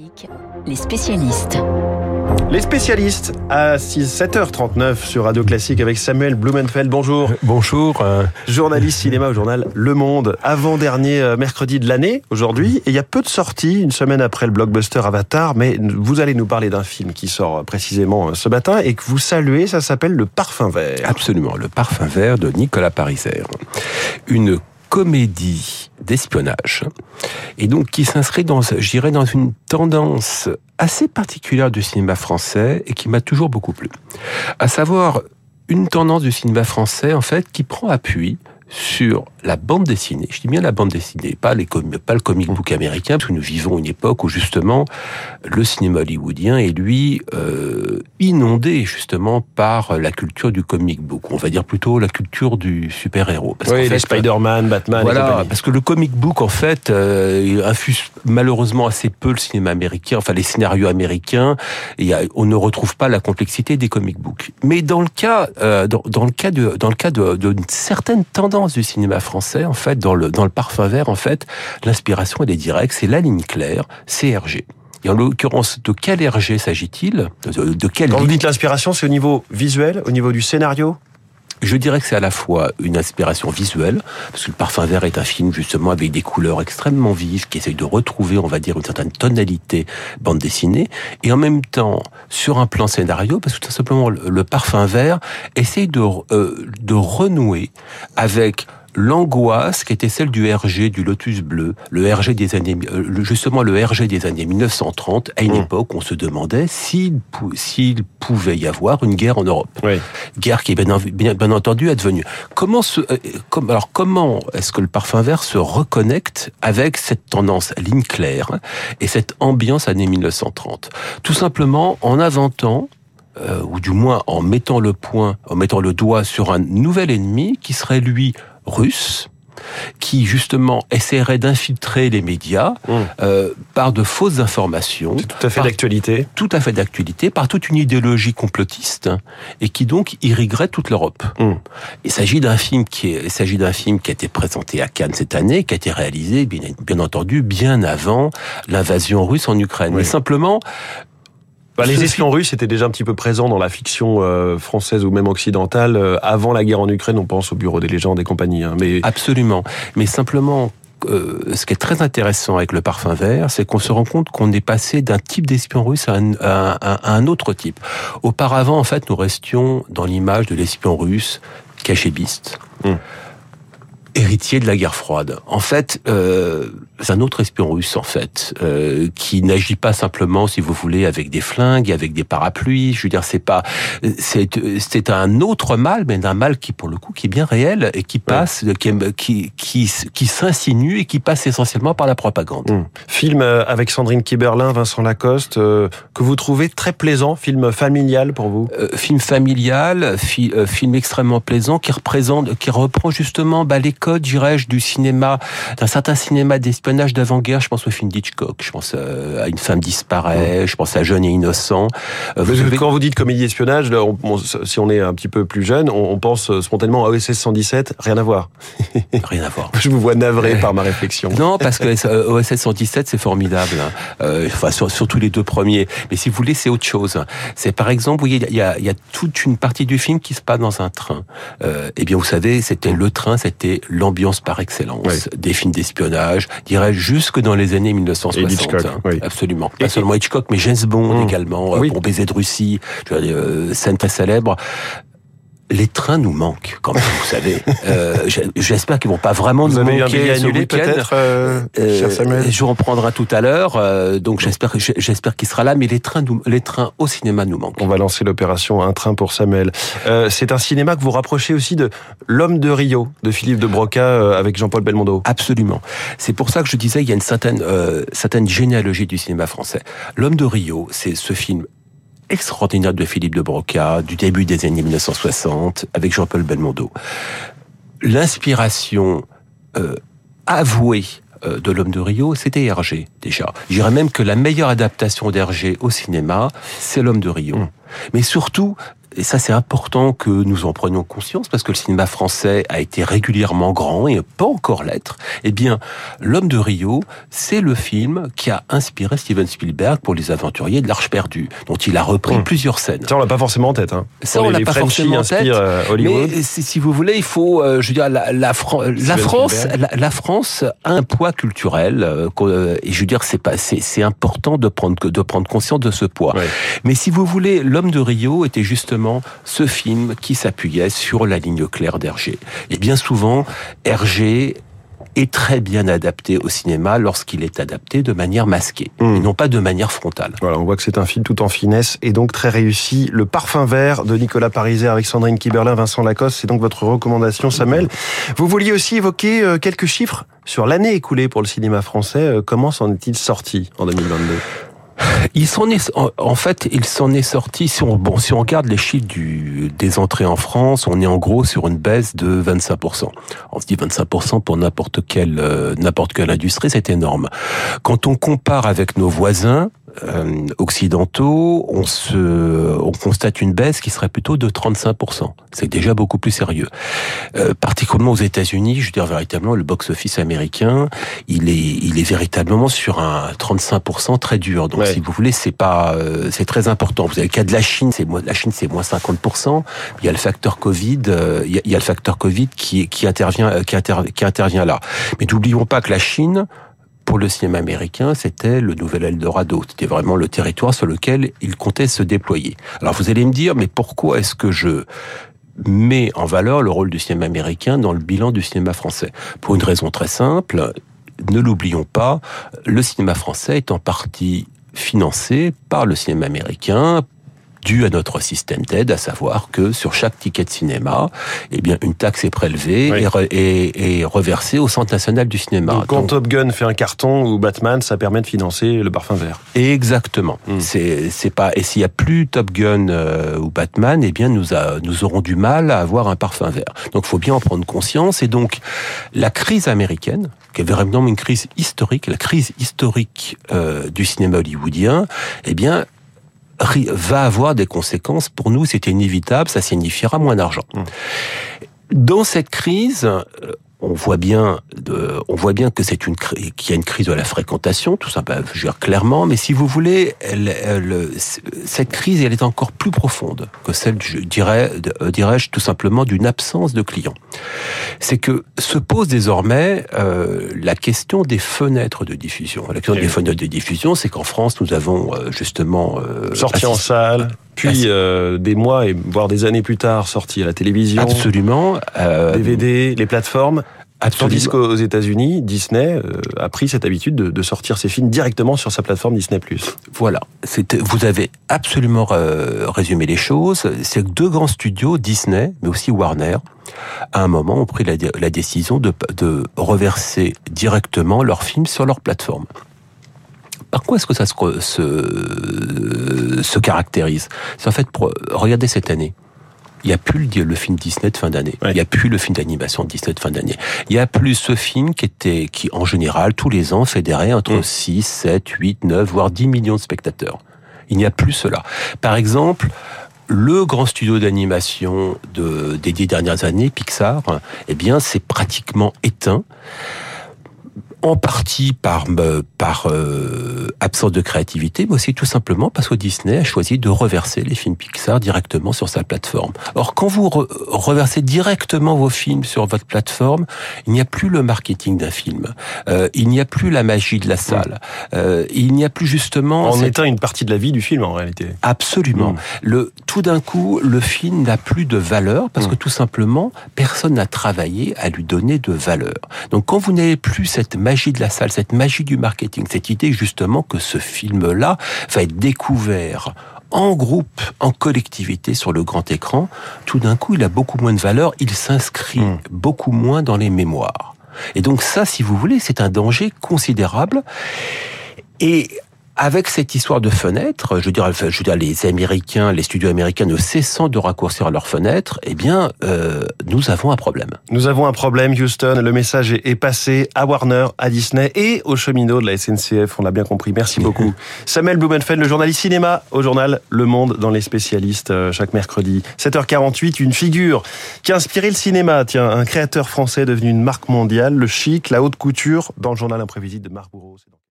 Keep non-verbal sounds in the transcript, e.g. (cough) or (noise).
Classique, les spécialistes. Les spécialistes à 6, 7h39 sur Radio Classique avec Samuel Blumenfeld. Bonjour. Bonjour. euh, Journaliste cinéma au journal Le Monde. Avant-dernier euh, mercredi de l'année, aujourd'hui. Et il y a peu de sorties, une semaine après le blockbuster Avatar. Mais vous allez nous parler d'un film qui sort euh, précisément euh, ce matin et que vous saluez. Ça s'appelle Le Parfum Vert. Absolument, le parfum vert de Nicolas Pariser. Une comédie d'espionnage et donc qui s'inscrit dans, je dirais, dans une tendance assez particulière du cinéma français et qui m'a toujours beaucoup plu. À savoir une tendance du cinéma français en fait qui prend appui sur la bande dessinée. Je dis bien la bande dessinée, pas, les com- pas le comic book américain, parce que nous vivons une époque où justement le cinéma hollywoodien est lui euh, inondé justement par la culture du comic book. On va dire plutôt la culture du super-héros. Oui, les Spider-Man, Batman et voilà, parce que le comic book, en fait, euh, il infuse malheureusement assez peu le cinéma américain, enfin les scénarios américains. A, on ne retrouve pas la complexité des comic books. Mais dans le cas, euh, dans, dans le cas de, dans le cas de- d'une certaine du cinéma français, en fait, dans le dans le parfum vert, en fait, l'inspiration elle est directe, c'est la ligne claire, c'est Hergé. Et en l'occurrence, de quel Hergé s'agit-il? De, de quelle Quand vous dites l'inspiration, c'est au niveau visuel, au niveau du scénario? Je dirais que c'est à la fois une inspiration visuelle, parce que Le Parfum Vert est un film justement avec des couleurs extrêmement vives, qui essaye de retrouver, on va dire, une certaine tonalité bande dessinée, et en même temps, sur un plan scénario, parce que tout simplement, le, Parfum Vert essaye de, euh, de renouer avec l'angoisse qui était celle du RG, du Lotus Bleu, le RG des années, euh, justement le RG des années 1930, à une Mmh. époque où on se demandait s'il s'il pouvait y avoir une guerre en Europe Oui. guerre qui est bien, bien, bien entendu advenue. Comment se, euh, comme, alors comment est-ce que le parfum vert se reconnecte avec cette tendance ligne claire et cette ambiance année 1930 Tout simplement en inventant euh, ou du moins en mettant le point, en mettant le doigt sur un nouvel ennemi qui serait lui russe, qui justement essaierait d'infiltrer les médias Mmh. euh, par de fausses informations C'est tout à fait d'actualité. tout à fait d'actualité par toute une idéologie complotiste et qui donc irriguerait toute l'Europe. Mm. Il s'agit d'un film qui est, il s'agit d'un film qui a été présenté à Cannes cette année, qui a été réalisé bien, bien entendu bien avant l'invasion russe en Ukraine. Oui. Mais simplement, Bah, les espions russes étaient déjà un petit peu présents dans la fiction euh, française ou même occidentale euh, avant la guerre en Ukraine. On pense au Bureau des légendes et compagnie. hein. Mais absolument, mais simplement. euh, ce qui est très intéressant avec le parfum vert, c'est qu'on se rend compte qu'on est passé d'un type d'espion russe à un, à un- à un autre type. Auparavant, en fait, nous restions dans l'image de l'espion russe cachébiste, Mm. Héritier de la guerre froide. En fait, euh, c'est un autre espion russe, en fait, euh, qui n'agit pas simplement, si vous voulez, avec des flingues, avec des parapluies. Je veux dire, c'est pas, c'est c'est un autre mal, mais un mal qui, pour le coup, qui est bien réel et qui passe, qui qui qui, qui s'insinue et qui passe essentiellement par la propagande. Hum. Film euh, avec Sandrine Kiberlin, Vincent Lacoste, euh, que vous trouvez très plaisant, film familial pour vous? Euh, film familial, fi- film extrêmement plaisant qui représente, qui reprend justement bah, les codes, dirais-je, du cinéma, d'un certain cinéma d'espionnage d'avant-guerre. Je pense au film d'Hitchcock, je pense euh, à Une femme disparaît, je pense à Jeune et innocent. Euh, vous avez- Quand vous dites comédie espionnage, là, on- on- si on est un petit peu plus jeune, on, on pense euh, spontanément à OSS 117, rien à voir. (laughs) Rien à voir. (laughs) Je vous vois navré par ma réflexion. Non, parce que OSS 117, c'est formidable. hein. Euh, enfin, sur- surtout les deux premiers. Mais si vous voulez, c'est autre chose. C'est par exemple, vous voyez, il y a, il y a toute une partie du film qui se passe dans un train. Euh, eh bien, vous savez, c'était le train, c'était l'ambiance par excellence Oui. des films d'espionnage, dirais jusque dans les années 1960. Et Hitchcock, hein. oui. Absolument. Pas Et- seulement Hitchcock, mais James Bond Mmh. également, euh, Oui. pour baiser de Russie, je veux dire, euh, scène très célèbre. Les trains nous manquent, quand même, vous savez. (laughs) Euh, J'espère qu'ils vont pas vraiment Vous nous avez manquer ce annulé week-end. peut-être, euh, Euh, je reprendrai tout à l'heure, euh, donc j'espère j'espère qu'il sera là. Mais les trains, nous- les trains au cinéma nous manquent. On va lancer l'opération Un train pour Samuel. Euh, c'est un cinéma que vous rapprochez aussi de L'homme de Rio de Philippe de Broca euh, avec Jean-Paul Belmondo. Absolument. C'est pour ça que je disais il y a une certaine euh, certaine généalogie du cinéma français. L'homme de Rio, c'est ce film extraordinaire de Philippe de Broca du début des années 1960 avec Jean-Paul Belmondo. L'inspiration euh, avouée euh, de l'homme de Rio, c'était Hergé déjà. Je dirais même que la meilleure adaptation d'Hergé au cinéma, c'est l'homme de Rio. Mm. Mais surtout, et ça c'est important que nous en prenions conscience parce que le cinéma français a été régulièrement grand et pas encore l'être. Eh bien, L'homme de Rio, c'est le film qui a inspiré Steven Spielberg pour Les Aventuriers de l'Arche perdue, dont il a repris Mmh. plusieurs scènes. Ça, on l'a pas forcément en tête. Hein. Ça, on l'a pas Frenchies forcément en tête, euh, Hollywood. Mais si, vous voulez, il faut, euh, je veux dire, la, la, Fran- la Steven France, la, la France a un poids culturel, euh, et je veux dire, c'est pas, c'est, c'est important de prendre de prendre conscience de ce poids. Ouais. Mais si vous voulez, l'homme de Rio était justement ce film qui s'appuyait sur la ligne claire d'Hergé. Et bien souvent, Hergé est très bien adapté au cinéma lorsqu'il est adapté de manière masquée et non pas de manière frontale. Voilà, on voit que c'est un film tout en finesse et donc très réussi. Le parfum vert de Nicolas Pariser avec Sandrine Kiberlin, Vincent Lacoste, c'est donc votre recommandation, Samuel. Vous vouliez aussi évoquer euh, quelques chiffres sur l'année écoulée pour le cinéma français. Euh, Comment s'en est-il sorti en 2022 Il s'en est, en- fait, il s'en est sorti. Si on, bon, si on regarde les chiffres du, des entrées en France, on est en gros sur une baisse de 25%. On se dit 25% pour n'importe quelle, euh, n'importe quelle industrie, c'est énorme. Quand on compare avec nos voisins, euh, occidentaux, on se, on constate une baisse qui serait plutôt de 35%. C'est déjà beaucoup plus sérieux. Euh, particulièrement aux États-Unis, je veux dire véritablement le box-office américain, il est, il est véritablement sur un 35% très dur. Donc, Ouais. si vous voulez, c'est pas, euh, c'est très important. Vous avez le cas de la Chine, c'est moins, la Chine, c'est moins 50%. Il y a le facteur Covid, euh, il y a, il y a le facteur Covid qui, qui intervient, euh, qui, inter- qui intervient là. Mais n'oublions pas que la Chine, pour le cinéma américain, c'était le nouvel Eldorado. C'était vraiment le territoire sur lequel il comptait se déployer. Alors vous allez me dire, mais pourquoi est-ce que je mets en valeur le rôle du cinéma américain dans le bilan du cinéma français? Pour une raison très simple, ne l'oublions pas, le cinéma français est en partie financé par le cinéma américain dû à notre système d'aide, à savoir que sur chaque ticket de cinéma, eh bien, une taxe est prélevée Oui. et, re- et- et reversée au Centre national du cinéma. Donc, Quand Donc, Top Gun fait un carton ou Batman, ça permet de financer le parfum vert. Exactement. Mm. C'est c'est pas et s'il y a plus Top Gun euh, ou Batman, eh bien nous a, nous aurons du mal à avoir un parfum vert. Donc faut bien en prendre conscience et donc la crise américaine, qui est vraiment une crise historique, la crise historique euh, du cinéma hollywoodien, eh bien va avoir des conséquences pour nous, c'est inévitable, ça signifiera moins d'argent. Mm. Dans cette crise, euh, on voit bien, on voit bien que c'est une qu'il y a une crise de la fréquentation, tout ça, bah, je veux dire clairement. Mais si vous voulez, elle, elle- cette crise, elle est encore plus profonde que celle, je dirais, euh, dirais-je tout simplement, d'une absence de clients. C'est que se pose désormais euh, la question des fenêtres de diffusion. La question Eh des fenêtres de diffusion, c'est qu'en France, nous avons euh, justement euh, Sorti en salle, puis euh, des mois et voire des années plus tard, sorti à la télévision, Absolument. euh, DVD, les plateformes. absolument. Tandis qu'aux États-Unis, Disney euh, a pris cette habitude de, de sortir ses films directement sur sa plateforme Disney+. Voilà, vous avez absolument euh, résumé les choses. C'est que deux grands studios, Disney, mais aussi Warner, à un moment ont pris la, dé- la décision de, de reverser directement leurs films sur leur plateforme. Par quoi est-ce que ça se, se, se caractérise? C'est en fait, pour- regardez cette année. Il n'y a plus le, le film Disney de fin d'année. Ouais. Il n'y a plus le film d'animation Disney de fin d'année. Il n'y a plus ce film qui était, qui en général, tous les ans, fédérait entre Mm. 6, 7, 8, 9, voire 10 millions de spectateurs. Il n'y a plus cela. Par exemple, le grand studio d'animation de, des dix dernières années, Pixar, eh bien, c'est pratiquement éteint. En partie par, euh, par euh, absence de créativité, mais aussi tout simplement parce que Disney a choisi de reverser les films Pixar directement sur sa plateforme. Or, quand vous re- reversez directement vos films sur votre plateforme, il n'y a plus le marketing d'un film, Euh, il n'y a plus la magie de la salle, Euh, il n'y a plus justement On cette- éteint une partie de la vie du film en réalité. Absolument. Mm. Le, tout d'un coup, le film n'a plus de valeur parce que tout simplement, personne n'a travaillé à lui donner de valeur. Donc, quand vous n'avez plus cette magie de la salle, cette magie du marketing, cette idée justement que ce film-là va être découvert en groupe, en collectivité sur le grand écran, tout d'un coup, il a beaucoup moins de valeur, il s'inscrit Mm. beaucoup moins dans les mémoires. Et donc ça, si vous voulez, c'est un danger considérable. Et avec cette histoire de fenêtres, je veux dire, je veux dire les Américains, les studios américains ne cessant de raccourcir leurs fenêtres, eh bien, euh, nous avons un problème. Nous avons un problème, Houston. Le message est passé à Warner, à Disney et aux cheminots de la SNCF. On l'a bien compris. Merci (laughs) beaucoup. Samuel Blumenfeld, le journaliste cinéma au journal Le Monde dans les spécialistes euh, chaque mercredi. 7h48, une figure qui a inspiré le cinéma. Tiens, un créateur français devenu une marque mondiale, le chic, la haute couture, dans le journal imprévisible de Marc Bourreau.